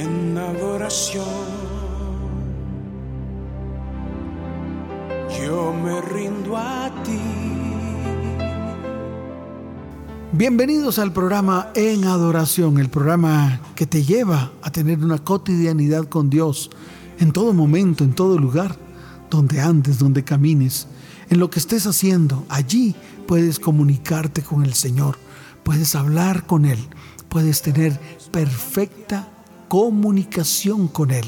en adoración. Yo me rindo a ti. Bienvenidos al programa En Adoración, el programa que te lleva a tener una cotidianidad con Dios en todo momento, en todo lugar, donde andes, donde camines, en lo que estés haciendo. Allí puedes comunicarte con el Señor, puedes hablar con Él, puedes tener perfecta comunicación con Él.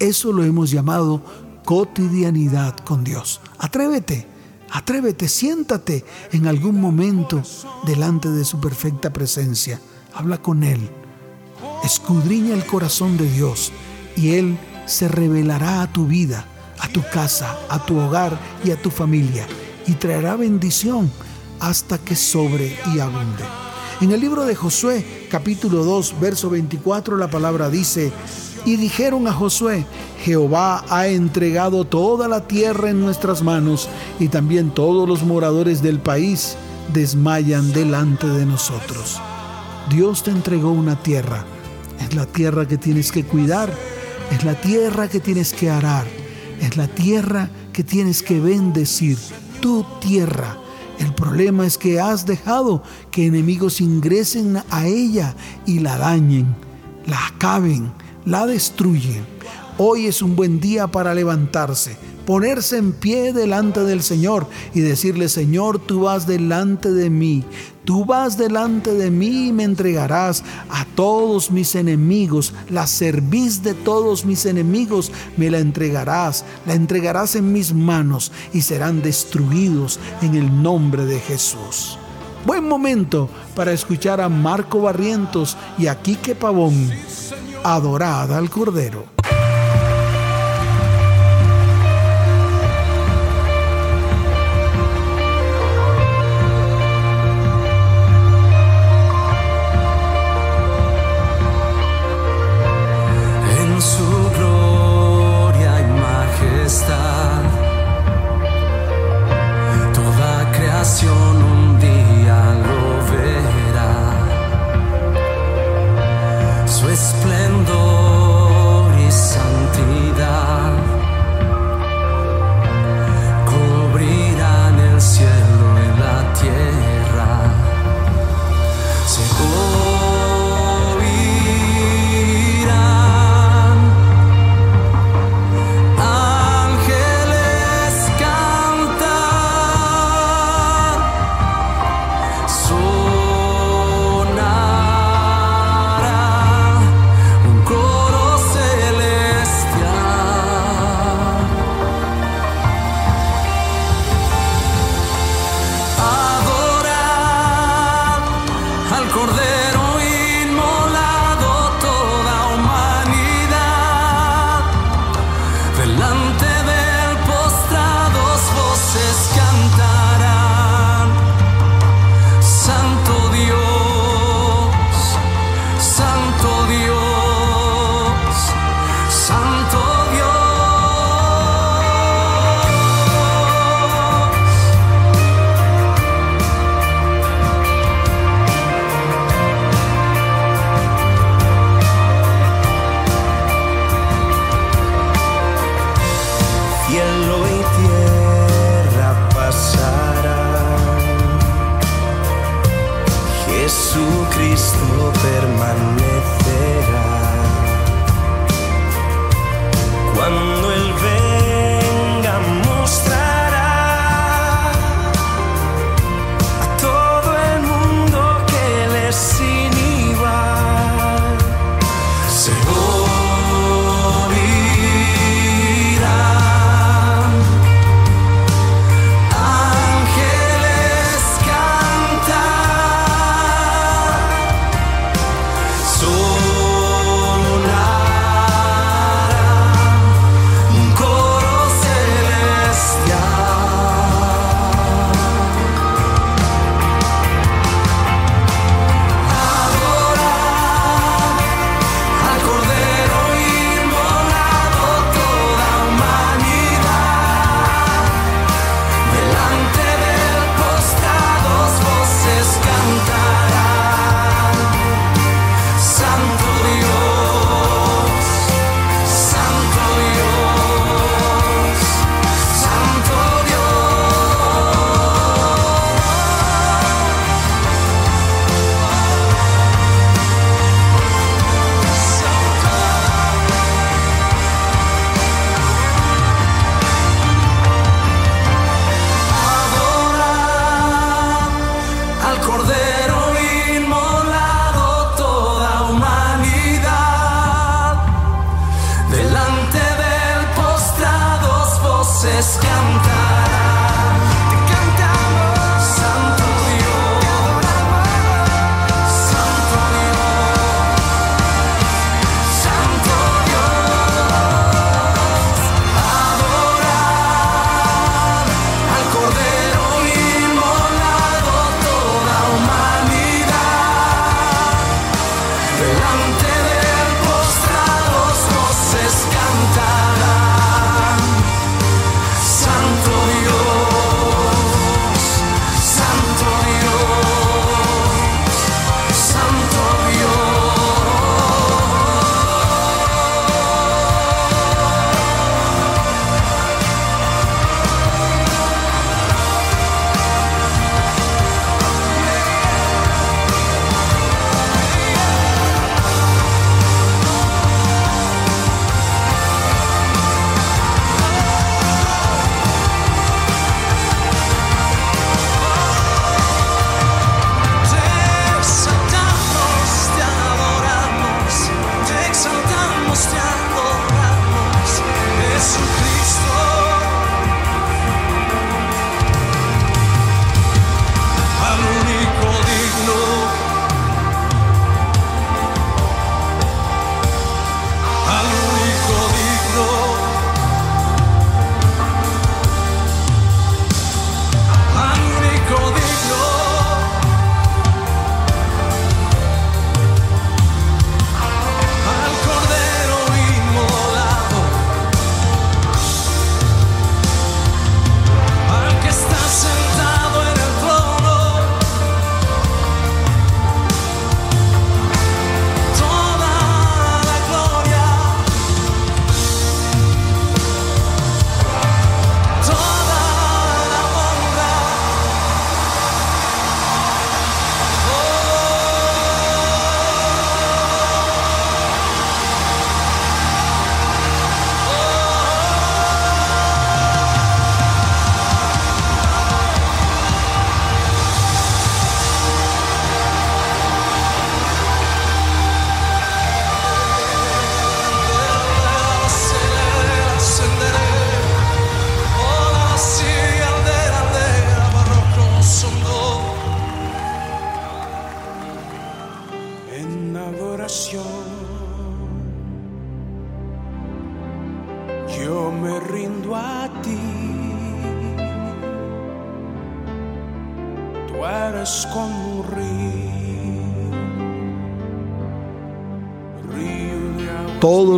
Eso lo hemos llamado cotidianidad con Dios. Atrévete, atrévete, siéntate en algún momento delante de su perfecta presencia. Habla con Él. Escudriña el corazón de Dios y Él se revelará a tu vida, a tu casa, a tu hogar y a tu familia y traerá bendición hasta que sobre y abunde. En el libro de Josué, capítulo 2, verso 24, la palabra dice, y dijeron a Josué, Jehová ha entregado toda la tierra en nuestras manos, y también todos los moradores del país desmayan delante de nosotros. Dios te entregó una tierra, es la tierra que tienes que cuidar, es la tierra que tienes que arar, es la tierra que tienes que bendecir, tu tierra el problema es que has dejado que enemigos ingresen a ella y la dañen, la acaben, la destruyen. Hoy es un buen día para levantarse, ponerse en pie delante del Señor y decirle, Señor, tú vas delante de mí, tú vas delante de mí y me entregarás a todos mis enemigos, la cerviz de todos mis enemigos me la entregarás, la entregarás en mis manos y serán destruidos en el nombre de Jesús. Buen momento para escuchar a Marco Barrientos y a Quique Pavón. Adorada al Cordero.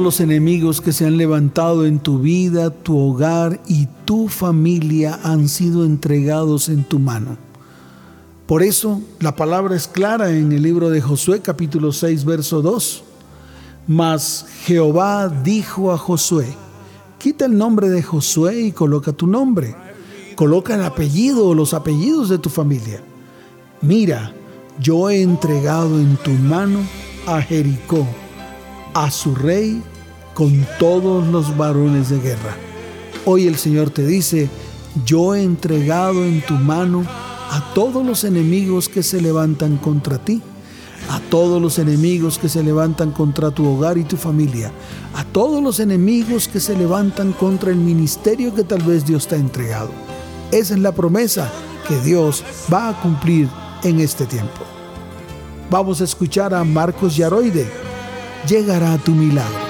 Los enemigos que se han levantado en tu vida, tu hogar y tu familia han sido entregados en tu mano. Por eso la palabra es clara en el libro de Josué capítulo 6 verso 2. Mas Jehová dijo a Josué, quita el nombre de Josué y coloca tu nombre. Coloca el apellido o los apellidos de tu familia. Mira, yo he entregado en tu mano a Jericó, a su rey, con todos los varones de guerra. Hoy el Señor te dice, yo he entregado en tu mano a todos los enemigos que se levantan contra ti, a todos los enemigos que se levantan contra tu hogar y tu familia, a todos los enemigos que se levantan contra el ministerio que tal vez Dios te ha entregado. Esa es la promesa que Dios va a cumplir en este tiempo. Vamos a escuchar a Marcos Yaroide. Llegará tu milagro.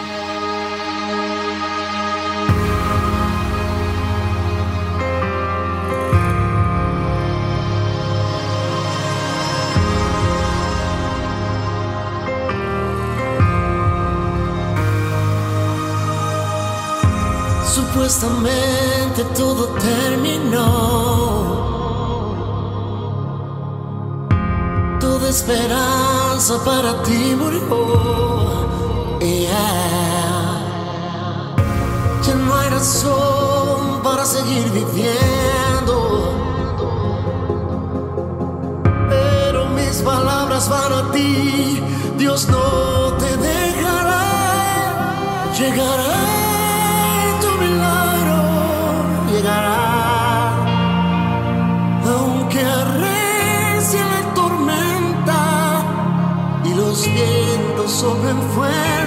Supuestamente todo terminó. Toda esperanza para ti murió. Yeah. Ya no hay razón para seguir viviendo. Pero mis palabras van a ti. Dios no te dejará. Llegará vientos soplen fuertes,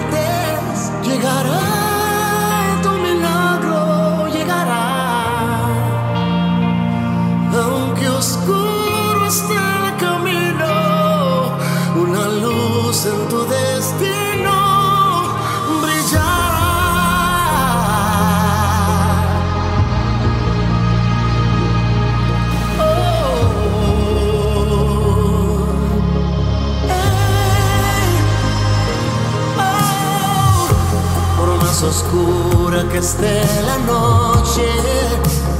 que esté la noche,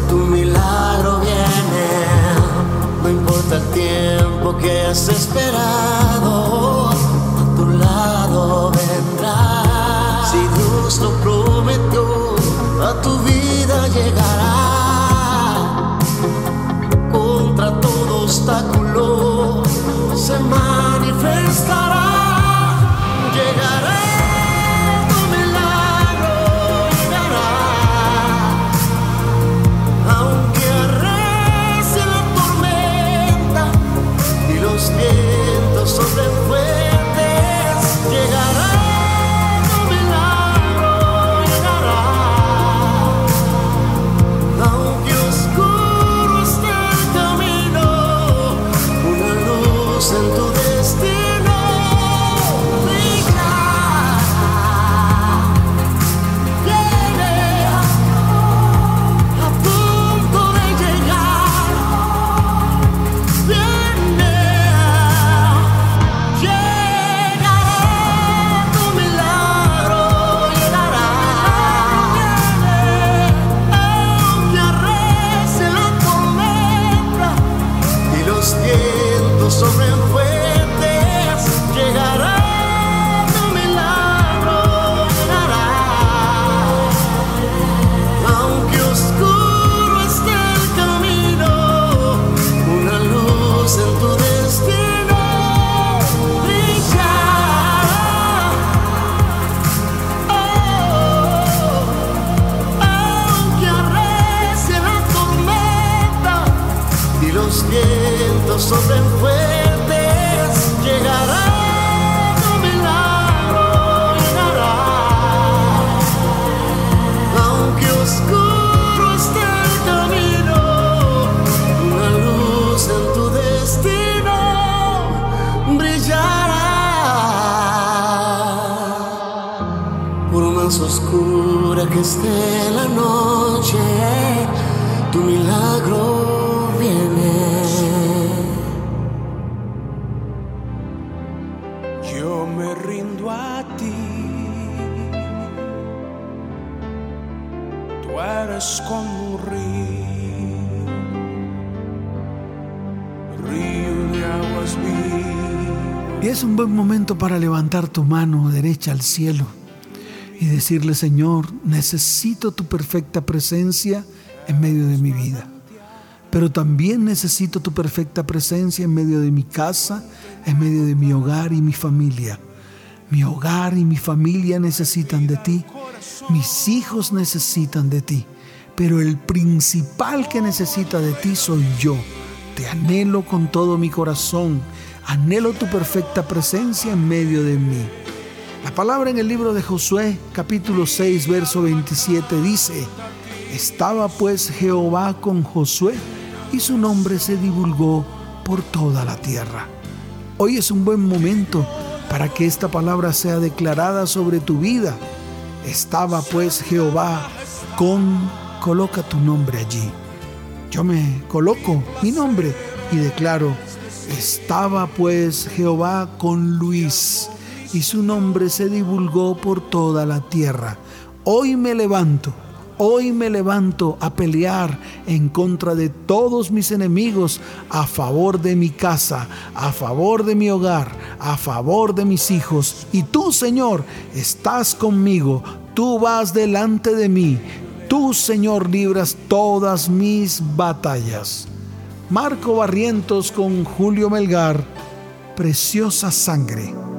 tu milagro viene. No importa el tiempo que has esperado, a tu lado vendrá. Si Dios lo prometió, a tu vida que esté la noche, tu milagro viene. Yo me rindo a ti. Tú eres como un río, río de aguas vivas. Y es un buen momento para levantar tu mano derecha al cielo decirle, Señor, necesito tu perfecta presencia en medio de mi vida. Pero también necesito tu perfecta presencia en medio de mi casa, en medio de mi hogar y mi familia. Mi hogar y mi familia necesitan de ti. Mis hijos necesitan de ti. Pero el principal que necesita de ti soy yo. Te anhelo con todo mi corazón. Anhelo tu perfecta presencia en medio de mí. La palabra en el libro de Josué, capítulo 6, verso 27 dice, Estaba pues Jehová con Josué y su nombre se divulgó por toda la tierra. Hoy es un buen momento para que esta palabra sea declarada sobre tu vida. Estaba pues Jehová con, coloca tu nombre allí. Yo me coloco mi nombre y declaro, estaba pues Jehová con Luis y su nombre se divulgó por toda la tierra. Hoy me levanto, hoy me levanto a pelear en contra de todos mis enemigos, a favor de mi casa, a favor de mi hogar, a favor de mis hijos. Y tú, Señor, estás conmigo, tú vas delante de mí, tú, Señor, libras todas mis batallas. Marco Barrientos con Julio Melgar, Preciosa Sangre.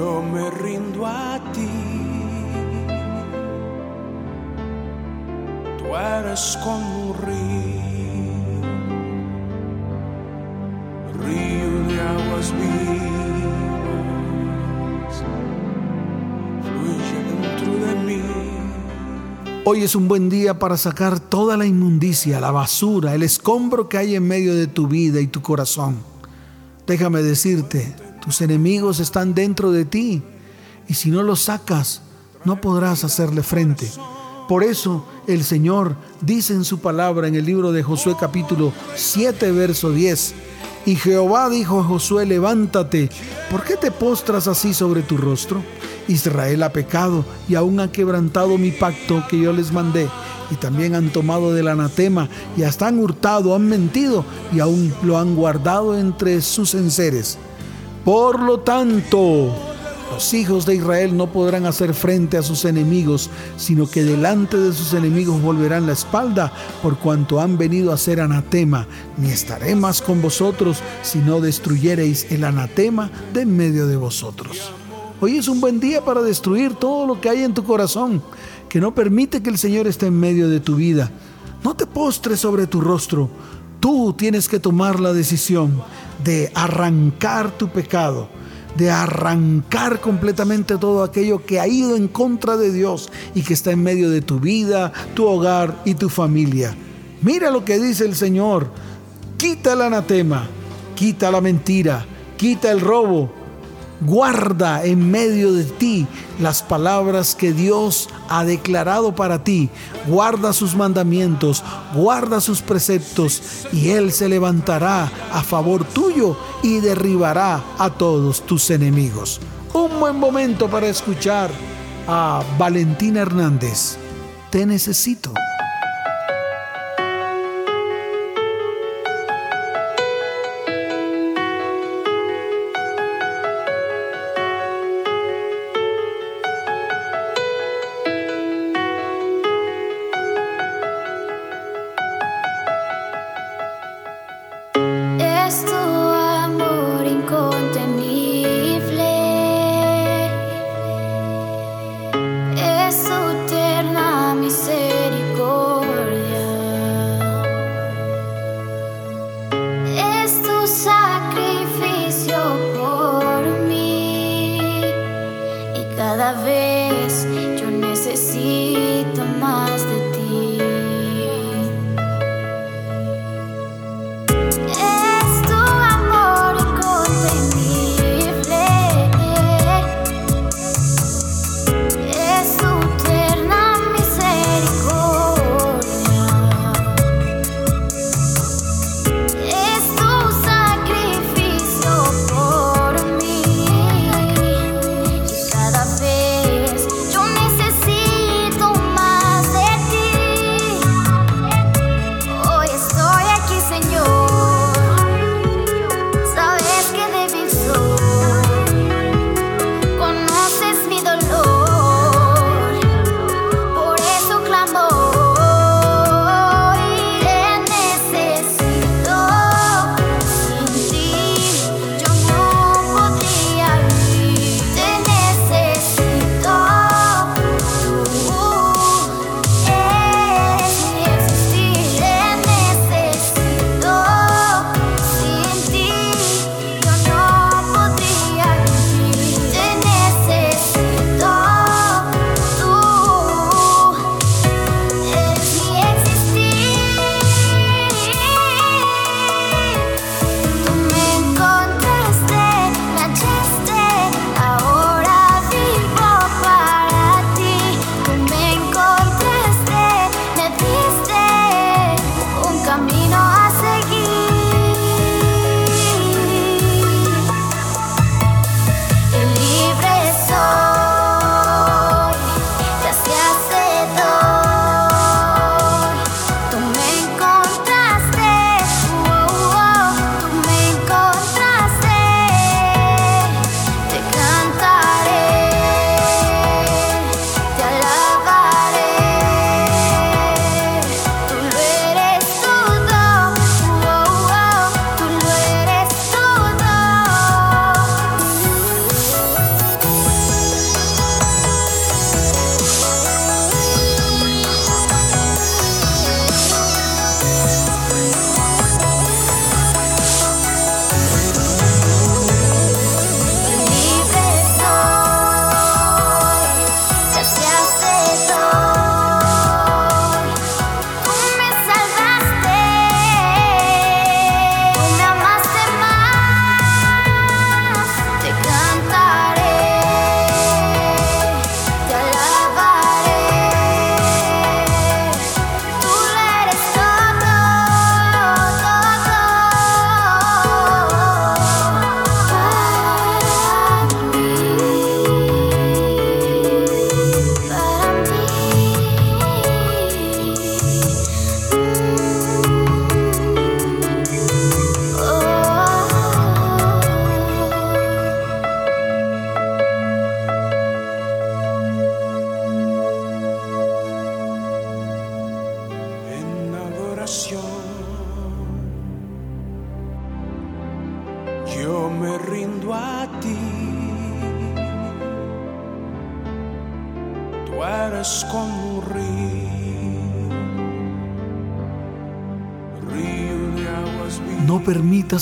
Yo me rindo a ti. Tú eres como un río, río de aguas vivas, fluye dentro de mí. Hoy es un buen día para sacar toda la inmundicia, la basura, el escombro que hay en medio de tu vida y tu corazón. Déjame decirte, tus enemigos están dentro de ti y si no los sacas, no podrás hacerle frente. Por eso el Señor dice en su palabra en el libro de Josué capítulo 7, verso 10, y Jehová dijo a Josué, levántate, ¿por qué te postras así sobre tu rostro? Israel ha pecado y aún ha quebrantado mi pacto que yo les mandé. Y también han tomado del anatema y hasta han hurtado, han mentido y aún lo han guardado entre sus enseres. Por lo tanto, Los hijos de Israel no podrán hacer frente a sus enemigos, sino que delante de sus enemigos volverán la espalda, por cuanto han venido a ser anatema. Ni estaré más con vosotros, si no destruyereis el anatema de en medio de vosotros. Hoy es un buen día para destruir todo lo que hay en tu corazón, que no permite que el Señor esté en medio de tu vida. No te postres sobre tu rostro. Tú tienes que tomar la decisión de arrancar tu pecado de arrancar completamente todo aquello que ha ido en contra de Dios y que está en medio de tu vida, tu hogar y tu familia. Mira lo que dice el Señor. Quita el anatema, quita la mentira, quita el robo, Guarda en medio de ti las palabras que Dios ha declarado para ti. Guarda sus mandamientos, guarda sus preceptos y Él se levantará a favor tuyo y derribará a todos tus enemigos. Un buen momento para escuchar a Valentina Hernández. Te necesito.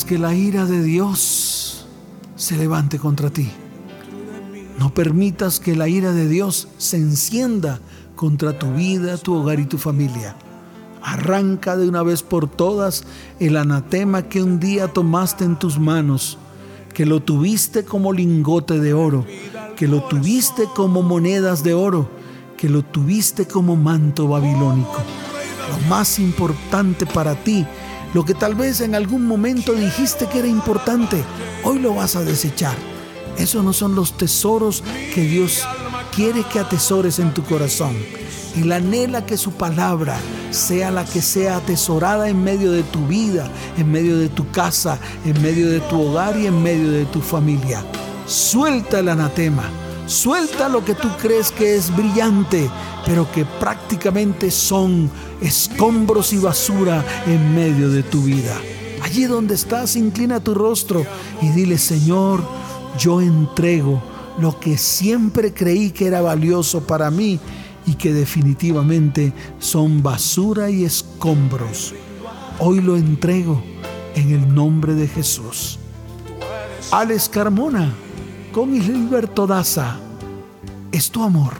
Que la ira de Dios se levante contra ti. No permitas que la ira de Dios se encienda contra tu vida, tu hogar y tu familia. Arranca de una vez por todas el anatema que un día tomaste en tus manos, que lo tuviste como lingote de oro, que lo tuviste como monedas de oro, que lo tuviste como manto babilónico. Lo más importante para ti, lo que tal vez en algún momento dijiste que era importante, hoy lo vas a desechar. Esos no son los tesoros que Dios quiere que atesores en tu corazón. Él anhela que su palabra sea la que sea atesorada en medio de tu vida, en medio de tu casa, en medio de tu hogar y en medio de tu familia. Suelta el anatema, suelta lo que tú crees que es brillante, pero que prácticamente son escombros y basura en medio de tu vida. Allí donde estás, inclina tu rostro y dile, Señor, yo entrego lo que siempre creí que era valioso para mí y que definitivamente son basura y escombros. Hoy lo entrego en el nombre de Jesús. Alex Carmona Es tu amor.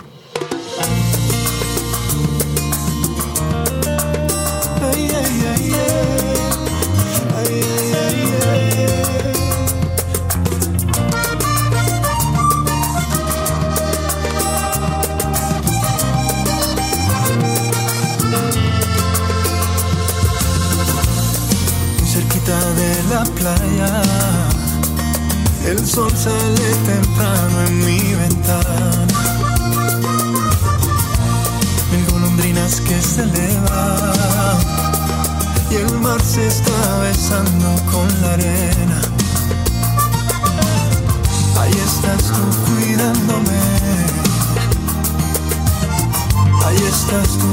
Cerquita de la playa, el sol temprano en mi ventana. Mil golondrinas que se elevan y el mar se está besando con la arena. Ahí estás tú cuidándome. Ahí estás tú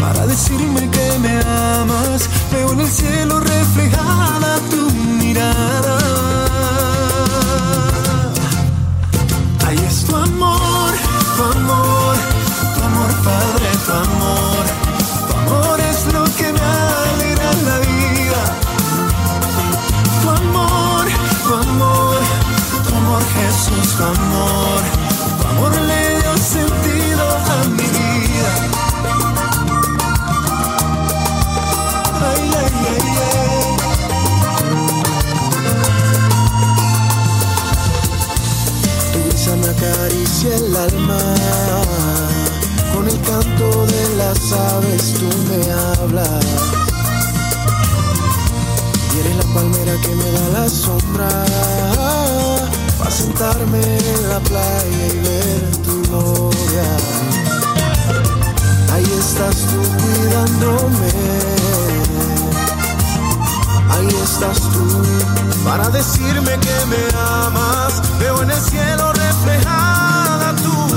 para decirme que me amas. Veo en el cielo reflejada tu mirada. Tu amor, tu amor, tu amor, Padre, tu amor. Tu amor es lo que me alegra la vida. Tu amor, tu amor, tu amor, Jesús, tu amor. Tu amor le dio sentido a mi acaricia el alma. Con el canto de las aves tú me hablas. Y eres la palmera que me da la sombra. Para sentarme en la playa y ver tu gloria. Ahí estás tú cuidándome. Ahí estás tú para decirme que me amas. Veo en el cielo reflejada tu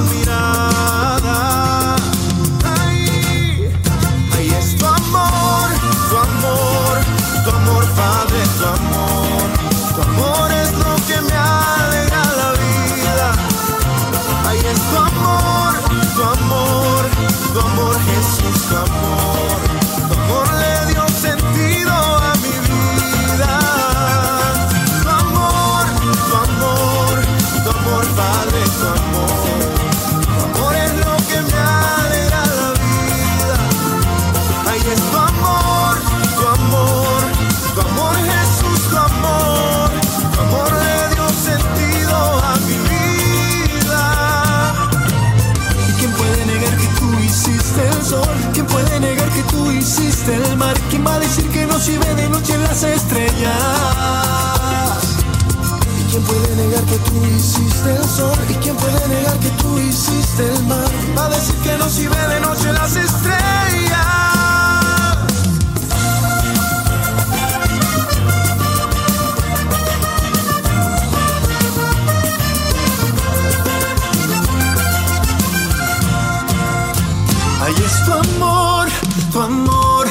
que tú hiciste el sol? ¿Y quién puede negar que tú hiciste el mar? Va a decir que no se ve de noche las estrellas. Ahí es tu amor, tu amor,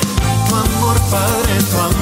tu amor, Padre, tu amor.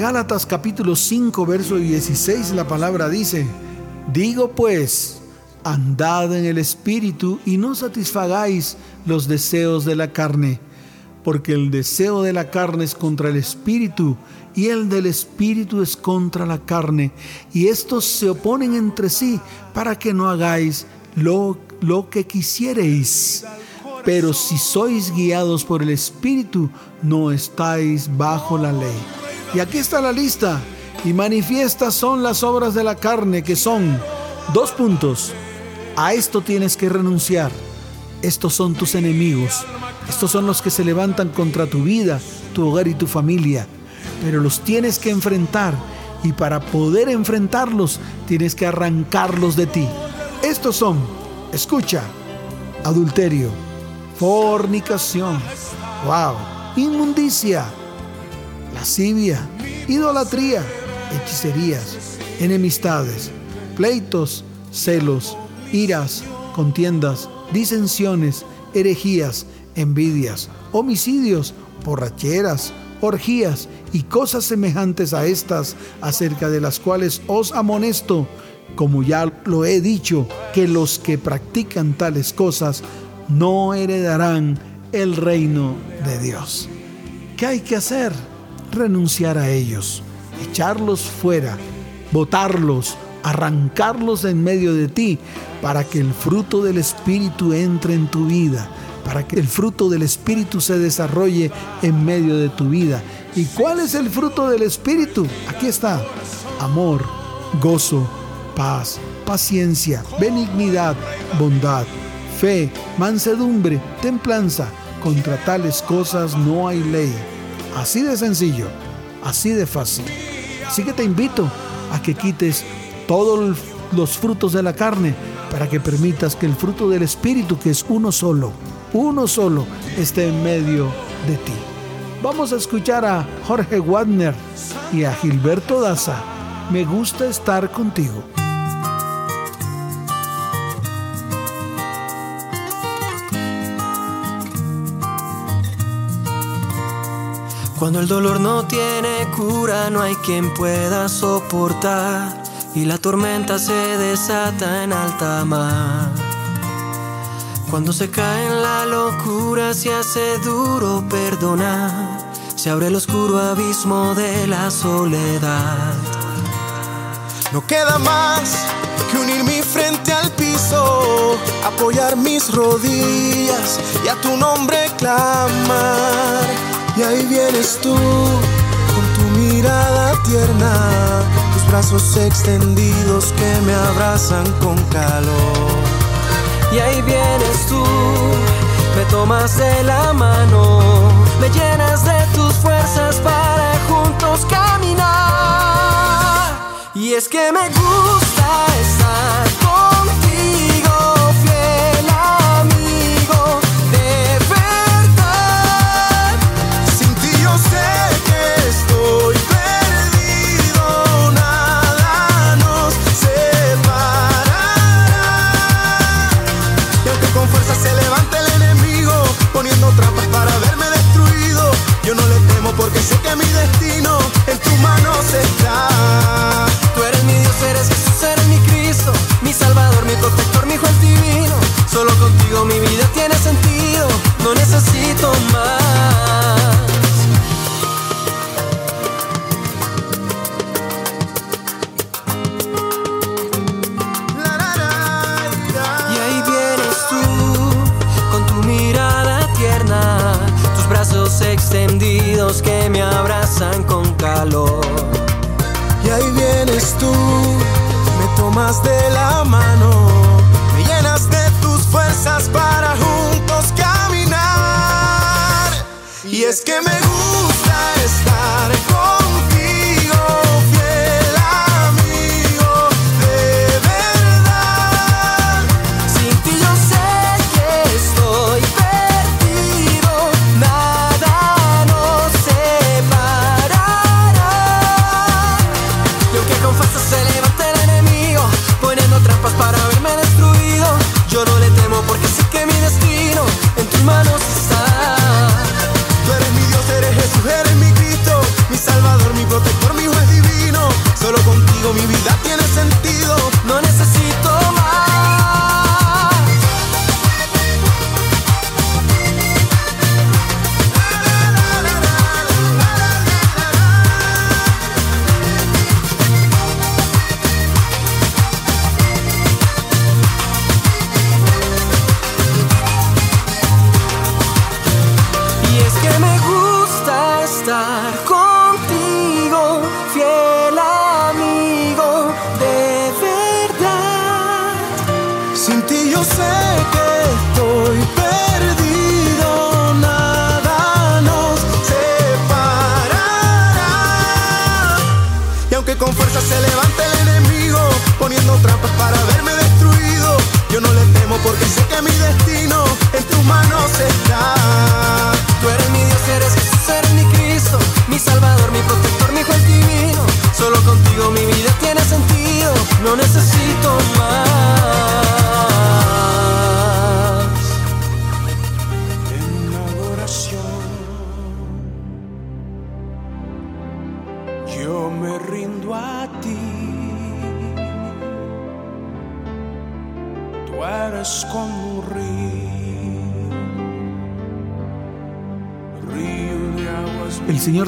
Gálatas capítulo 5 verso 16 la palabra dice, digo pues, andad en el espíritu y no satisfagáis los deseos de la carne, porque el deseo de la carne es contra el espíritu y el del espíritu es contra la carne, y estos se oponen entre sí para que no hagáis lo, lo que quisiereis. Pero si sois guiados por el espíritu, no estáis bajo la ley. Y aquí está la lista. Y manifiestas son las obras de la carne, que son dos puntos. A esto tienes que renunciar. Estos son tus enemigos. Estos son los que se levantan contra tu vida, tu hogar y tu familia pero los tienes que enfrentar y para poder enfrentarlos tienes que arrancarlos de ti. Estos son, escucha, adulterio, fornicación, wow, inmundicia, lascivia, idolatría, hechicerías, enemistades, pleitos, celos, iras, contiendas, disensiones, herejías, envidias, homicidios, borracheras, orgías y cosas semejantes a estas, acerca de las cuales os amonesto, como ya lo he dicho, que los que practican tales cosas no heredarán el reino de Dios. ¿Qué hay que hacer? Renunciar a ellos, echarlos fuera, botarlos, arrancarlos en medio de ti, para que el fruto del Espíritu entre en tu vida para que el fruto del Espíritu se desarrolle en medio de tu vida. ¿Y cuál es el fruto del Espíritu? Aquí está. Amor, gozo, paz, paciencia, benignidad, bondad, fe, mansedumbre, templanza. Contra tales cosas no hay ley. Así de sencillo, así de fácil. Así que te invito a que quites todos los frutos de la carne para que permitas que el fruto del Espíritu, que es uno solo, uno solo esté en medio de ti. Vamos a escuchar a Jorge Wagner y a Gilberto Daza. Me gusta estar contigo. Cuando el dolor no tiene cura, no hay quien pueda soportar y la tormenta se desata en alta mar. Cuando se cae en la locura se hace duro perdonar, se abre el oscuro abismo de la soledad. No queda más que unir mi frente al piso, apoyar mis rodillas y a tu nombre clamar. Y ahí vienes tú con tu mirada tierna, tus brazos extendidos que me abrazan con calor y ahí vienes tú, me tomas de la mano, me llenas de tus fuerzas para juntos caminar. Y es que me gusta estar contigo, sé que mi destino en tus manos está. Tú eres mi Dios, eres Jesús, eres mi Cristo, mi Salvador, mi protector, mi juez divino. Solo contigo mi vida tiene sentido, no necesito más. Que me abrazan con calor. Y ahí vienes tú, me tomas de la mano, me llenas de tus fuerzas para juntos caminar. Y es que me gusta estar contigo,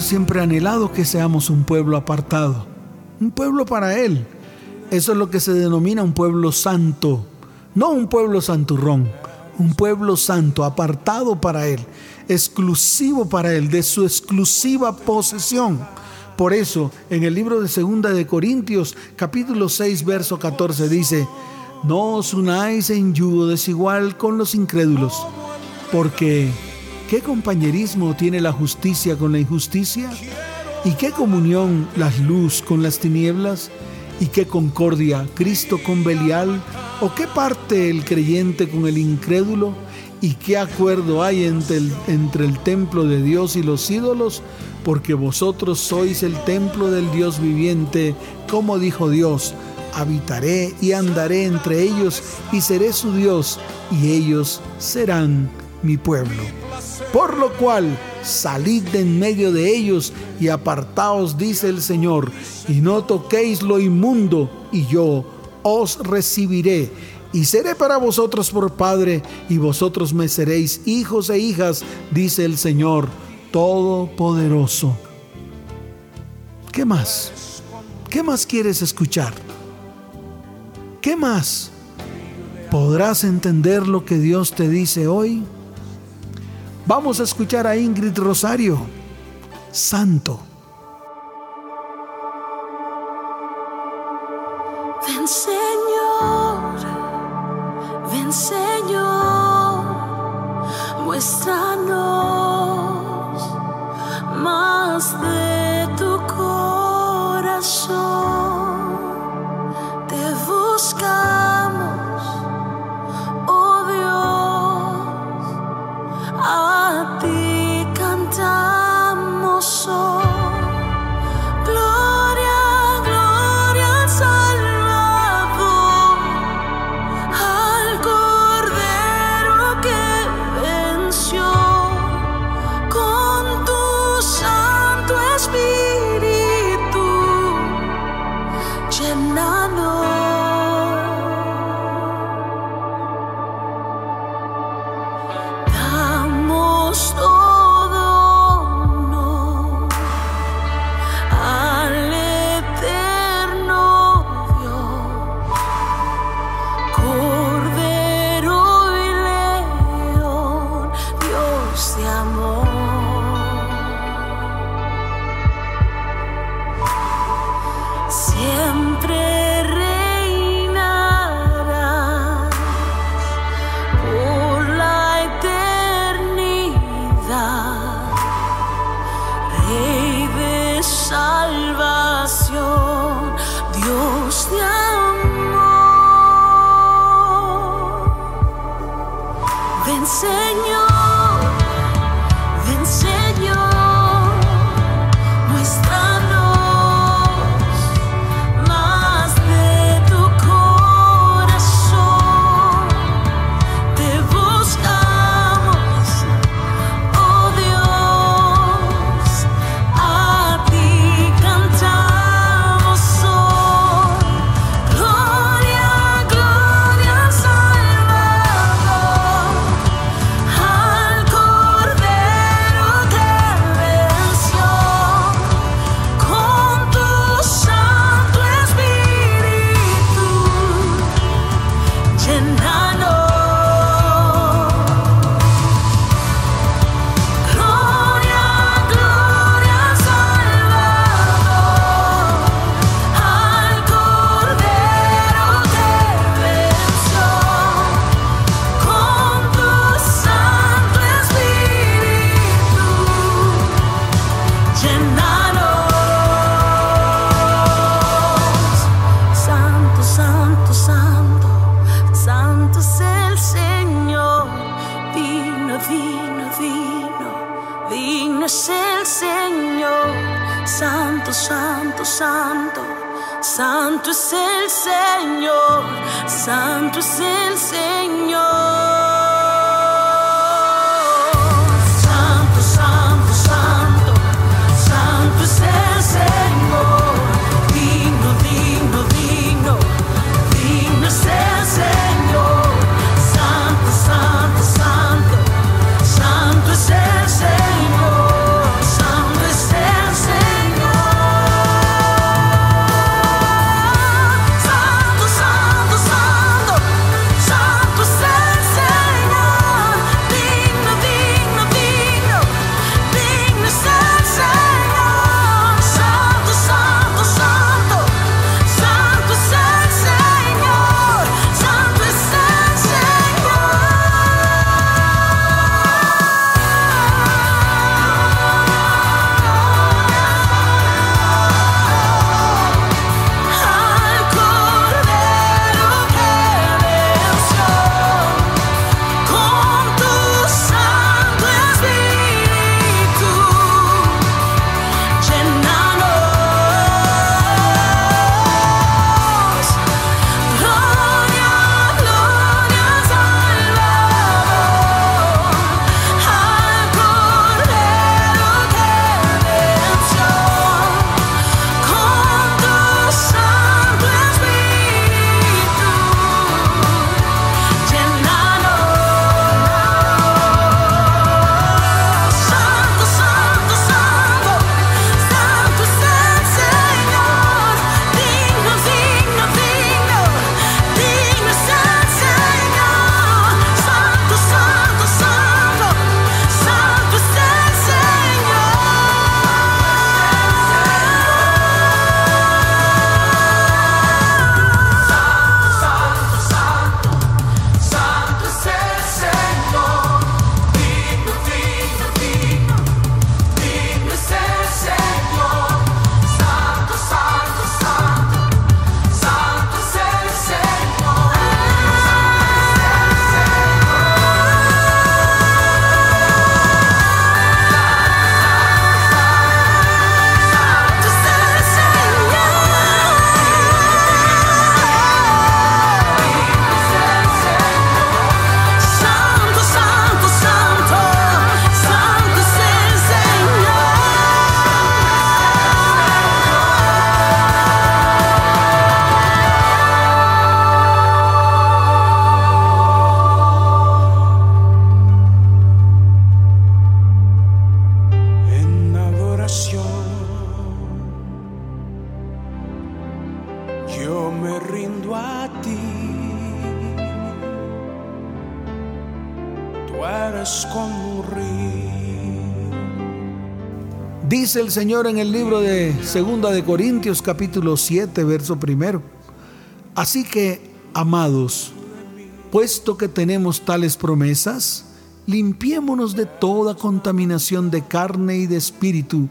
Siempre anhelado que seamos un pueblo apartado, un pueblo para Él. Eso es lo que se denomina un pueblo santo, no un pueblo santurrón, un pueblo santo, apartado para Él, exclusivo para Él, de su exclusiva posesión. Por eso, en el libro de Segunda de Corintios, capítulo 6, verso 14 dice, no os unáis en yugo desigual con los incrédulos, porque ¿qué compañerismo tiene la justicia con la injusticia? ¿Y qué comunión las luz con las tinieblas? ¿Y qué concordia Cristo con Belial? ¿O qué parte el creyente con el incrédulo? ¿Y qué acuerdo hay entre el, entre el templo de Dios y los ídolos? Porque vosotros sois el templo del Dios viviente, como dijo Dios habitaré y andaré entre ellos y seré su Dios y ellos serán mi pueblo. Por lo cual, salid de en medio de ellos y apartaos, dice el Señor, y no toquéis lo inmundo, y yo os recibiré. Y seré para vosotros por Padre, y vosotros me seréis hijos e hijas, dice el Señor Todopoderoso. ¿Qué más? ¿Qué más quieres escuchar? ¿Qué más? ¿Podrás entender lo que Dios te dice hoy? Vamos a escuchar a Ingrid Rosario, Santo. and Dice el Señor en el libro de Segunda de Corintios capítulo 7 verso primero. Así que, amados, puesto que tenemos tales promesas, limpiémonos de toda contaminación de carne y de espíritu,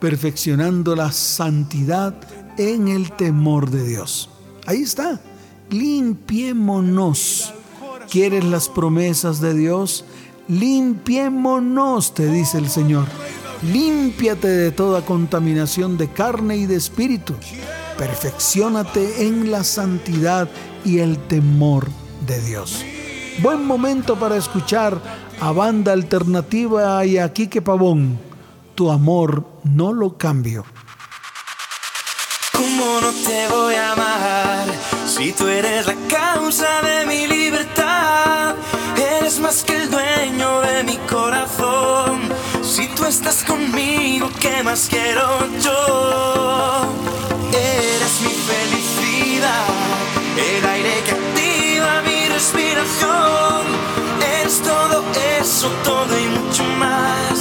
perfeccionando la santidad en el temor de Dios. Ahí está, limpiémonos. ¿Quieres las promesas de Dios? Limpiémonos, te dice el Señor. Límpiate de toda contaminación de carne y de espíritu. Perfeccionate en la santidad y el temor de Dios. Buen momento para escuchar a Banda Alternativa y a Quique Pavón. Tu amor no lo cambio. ¿Cómo no te voy a amar si tú eres la causa de mi libertad? Eres más que el dueño de mi corazón. Si tú estás conmigo, ¿qué más quiero yo? Eres mi felicidad, el aire que activa mi respiración. Eres todo eso, todo y mucho más.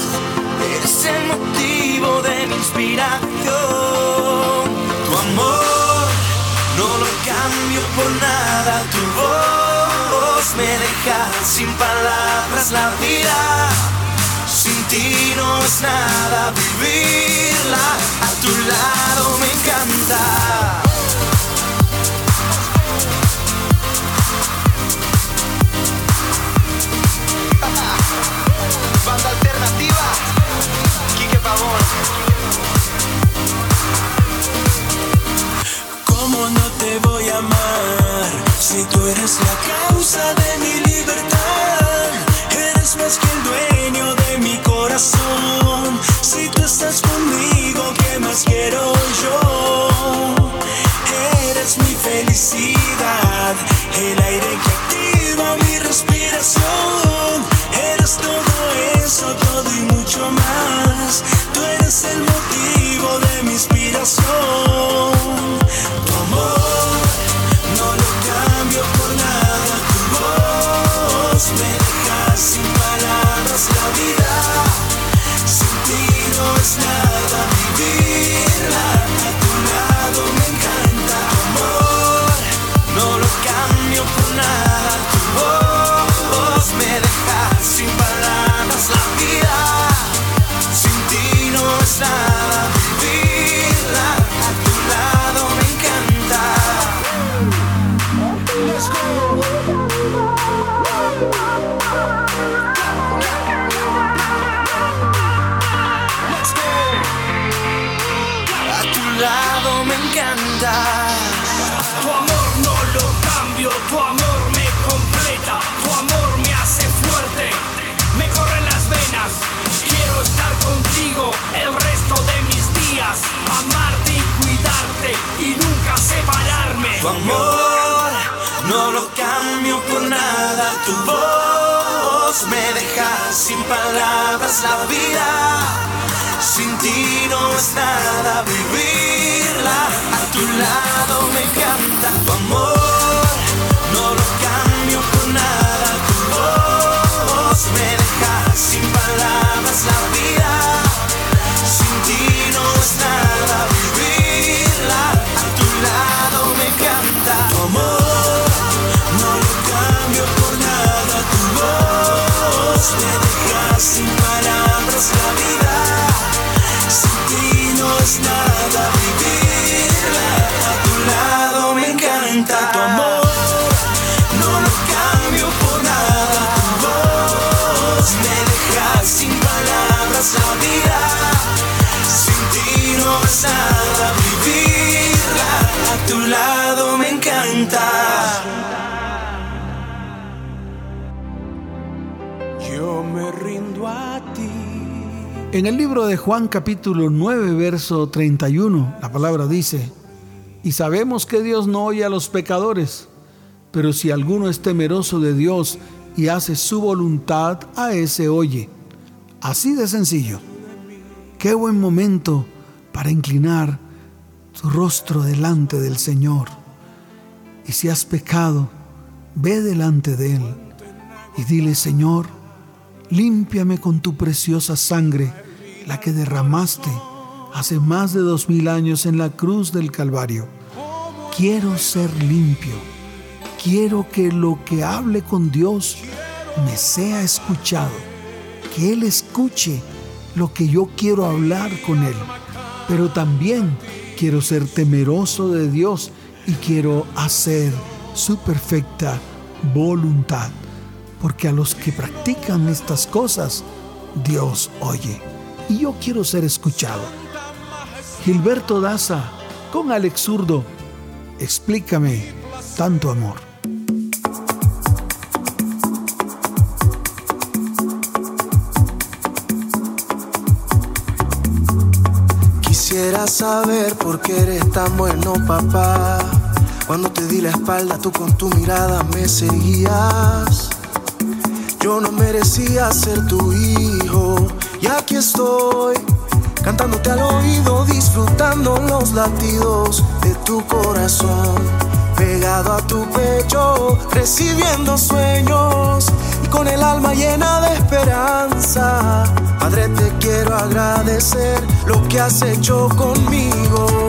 Eres el motivo de mi inspiración. Tu amor no lo cambio por nada. Tu voz me deja sin palabras la vida. Sin ti no es nada vivirla. A tu lado me encanta. Si tú eres la causa de mi vida. Palabras la vida. Sin ti no es nada vivirla. A tu lado me encanta tu amor. En el libro de Juan capítulo 9, verso 31, la palabra dice, y sabemos que Dios no oye a los pecadores, pero si alguno es temeroso de Dios y hace su voluntad, a ese oye. Así de sencillo. Qué buen momento para inclinar tu rostro delante del Señor. Y si has pecado, ve delante de Él y dile, Señor, límpiame con tu preciosa sangre, la que derramaste hace más de dos mil años en la cruz del Calvario. Quiero ser limpio. Quiero que lo que hable con Dios me sea escuchado. Que Él escuche lo que yo quiero hablar con Él. Pero también quiero ser temeroso de Dios y quiero hacer su perfecta voluntad. Porque a los que practican estas cosas, Dios oye. Y yo quiero ser escuchado. Gilberto Daza con Alex Zurdo. Explícame tanto amor. Quisiera saber por qué eres tan bueno, papá. Cuando te di la espalda, tú con tu mirada me seguías. Yo no merecía ser tu hijo, y aquí estoy, cantándote al oído, disfrutando los latidos de tu corazón. Pegado a tu pecho, recibiendo sueños y con el alma llena de esperanza. Padre, te quiero agradecer lo que has hecho conmigo.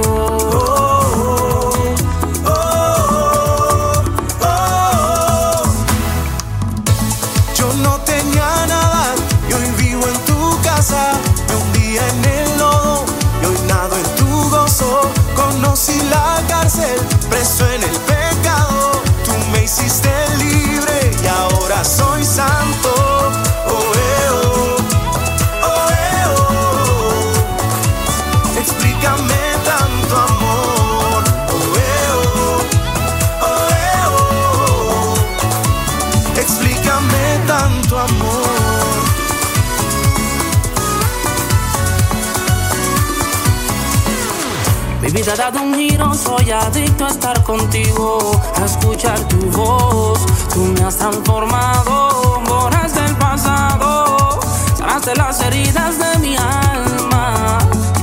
vida ha dado un giro, soy adicto a estar contigo, a escuchar tu voz. Tú me has transformado, borraste el pasado, sanaste las heridas de mi alma.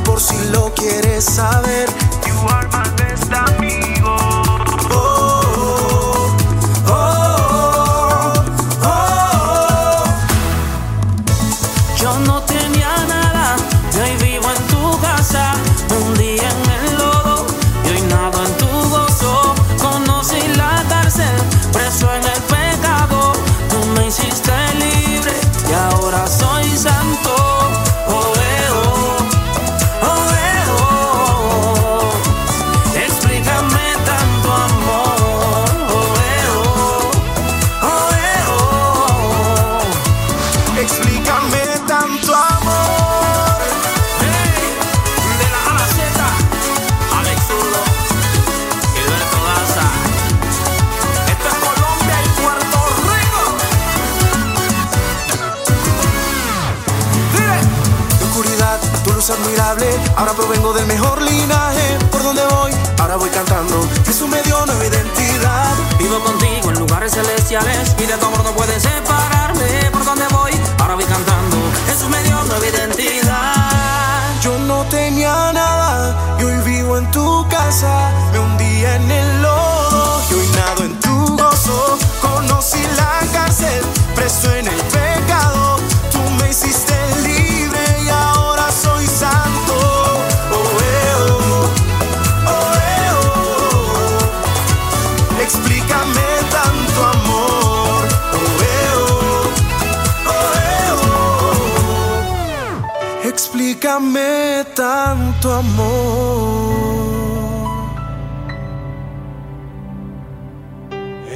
Por si lo quieres saber, you are my best amigo. Oh, oh, oh, Yo no tenía nada, y hoy vivo en tu casa. Lugares celestiales y de tu amor no puedes separarme. Por donde voy, ahora voy cantando. Jesús me dio nueva identidad. Yo no tenía nada y hoy vivo en tu casa. Me hundí en el lodo y hoy nado en tu gozo. Conocí la cárcel, preso en el tanto amor.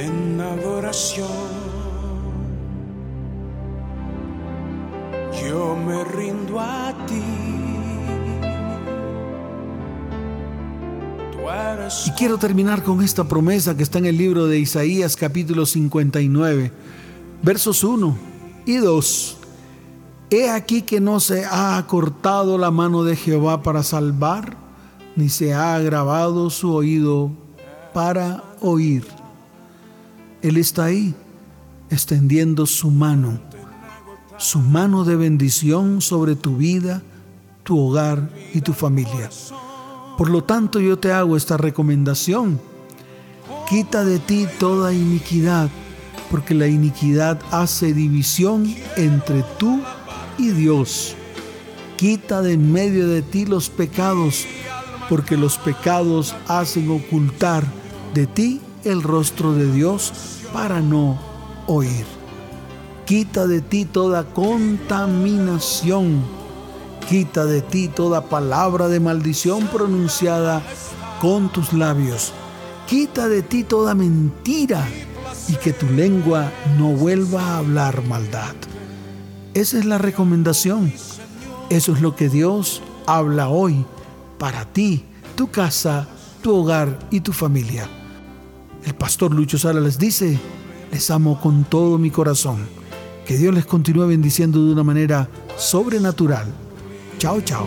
en adoración. Yo me rindo a ti. Y quiero terminar con esta promesa que está en el libro de Isaías capítulo 59, versos 1 y 2. He aquí que no se ha acortado la mano de Jehová para salvar, ni se ha agravado su oído para oír. Él está ahí, extendiendo su mano, su mano de bendición sobre tu vida, tu hogar y tu familia. Por lo tanto, yo te hago esta recomendación. Quita de ti toda iniquidad, porque la iniquidad hace división entre tú y Dios. Quita de en medio de ti los pecados, porque los pecados hacen ocultar de ti el rostro de Dios para no oír. Quita de ti toda contaminación. Quita de ti toda palabra de maldición pronunciada con tus labios. Quita de ti toda mentira y que tu lengua no vuelva a hablar maldad. Esa es la recomendación. Eso es lo que Dios habla hoy para ti, tu casa, tu hogar y tu familia. El pastor Lucho Sala les dice, les amo con todo mi corazón. Que Dios les continúe bendiciendo de una manera sobrenatural. Chao, chao.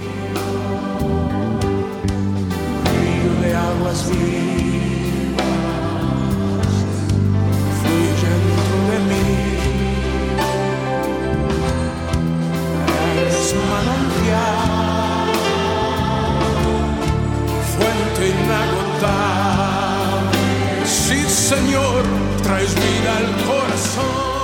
Señor, traes vida al corazón.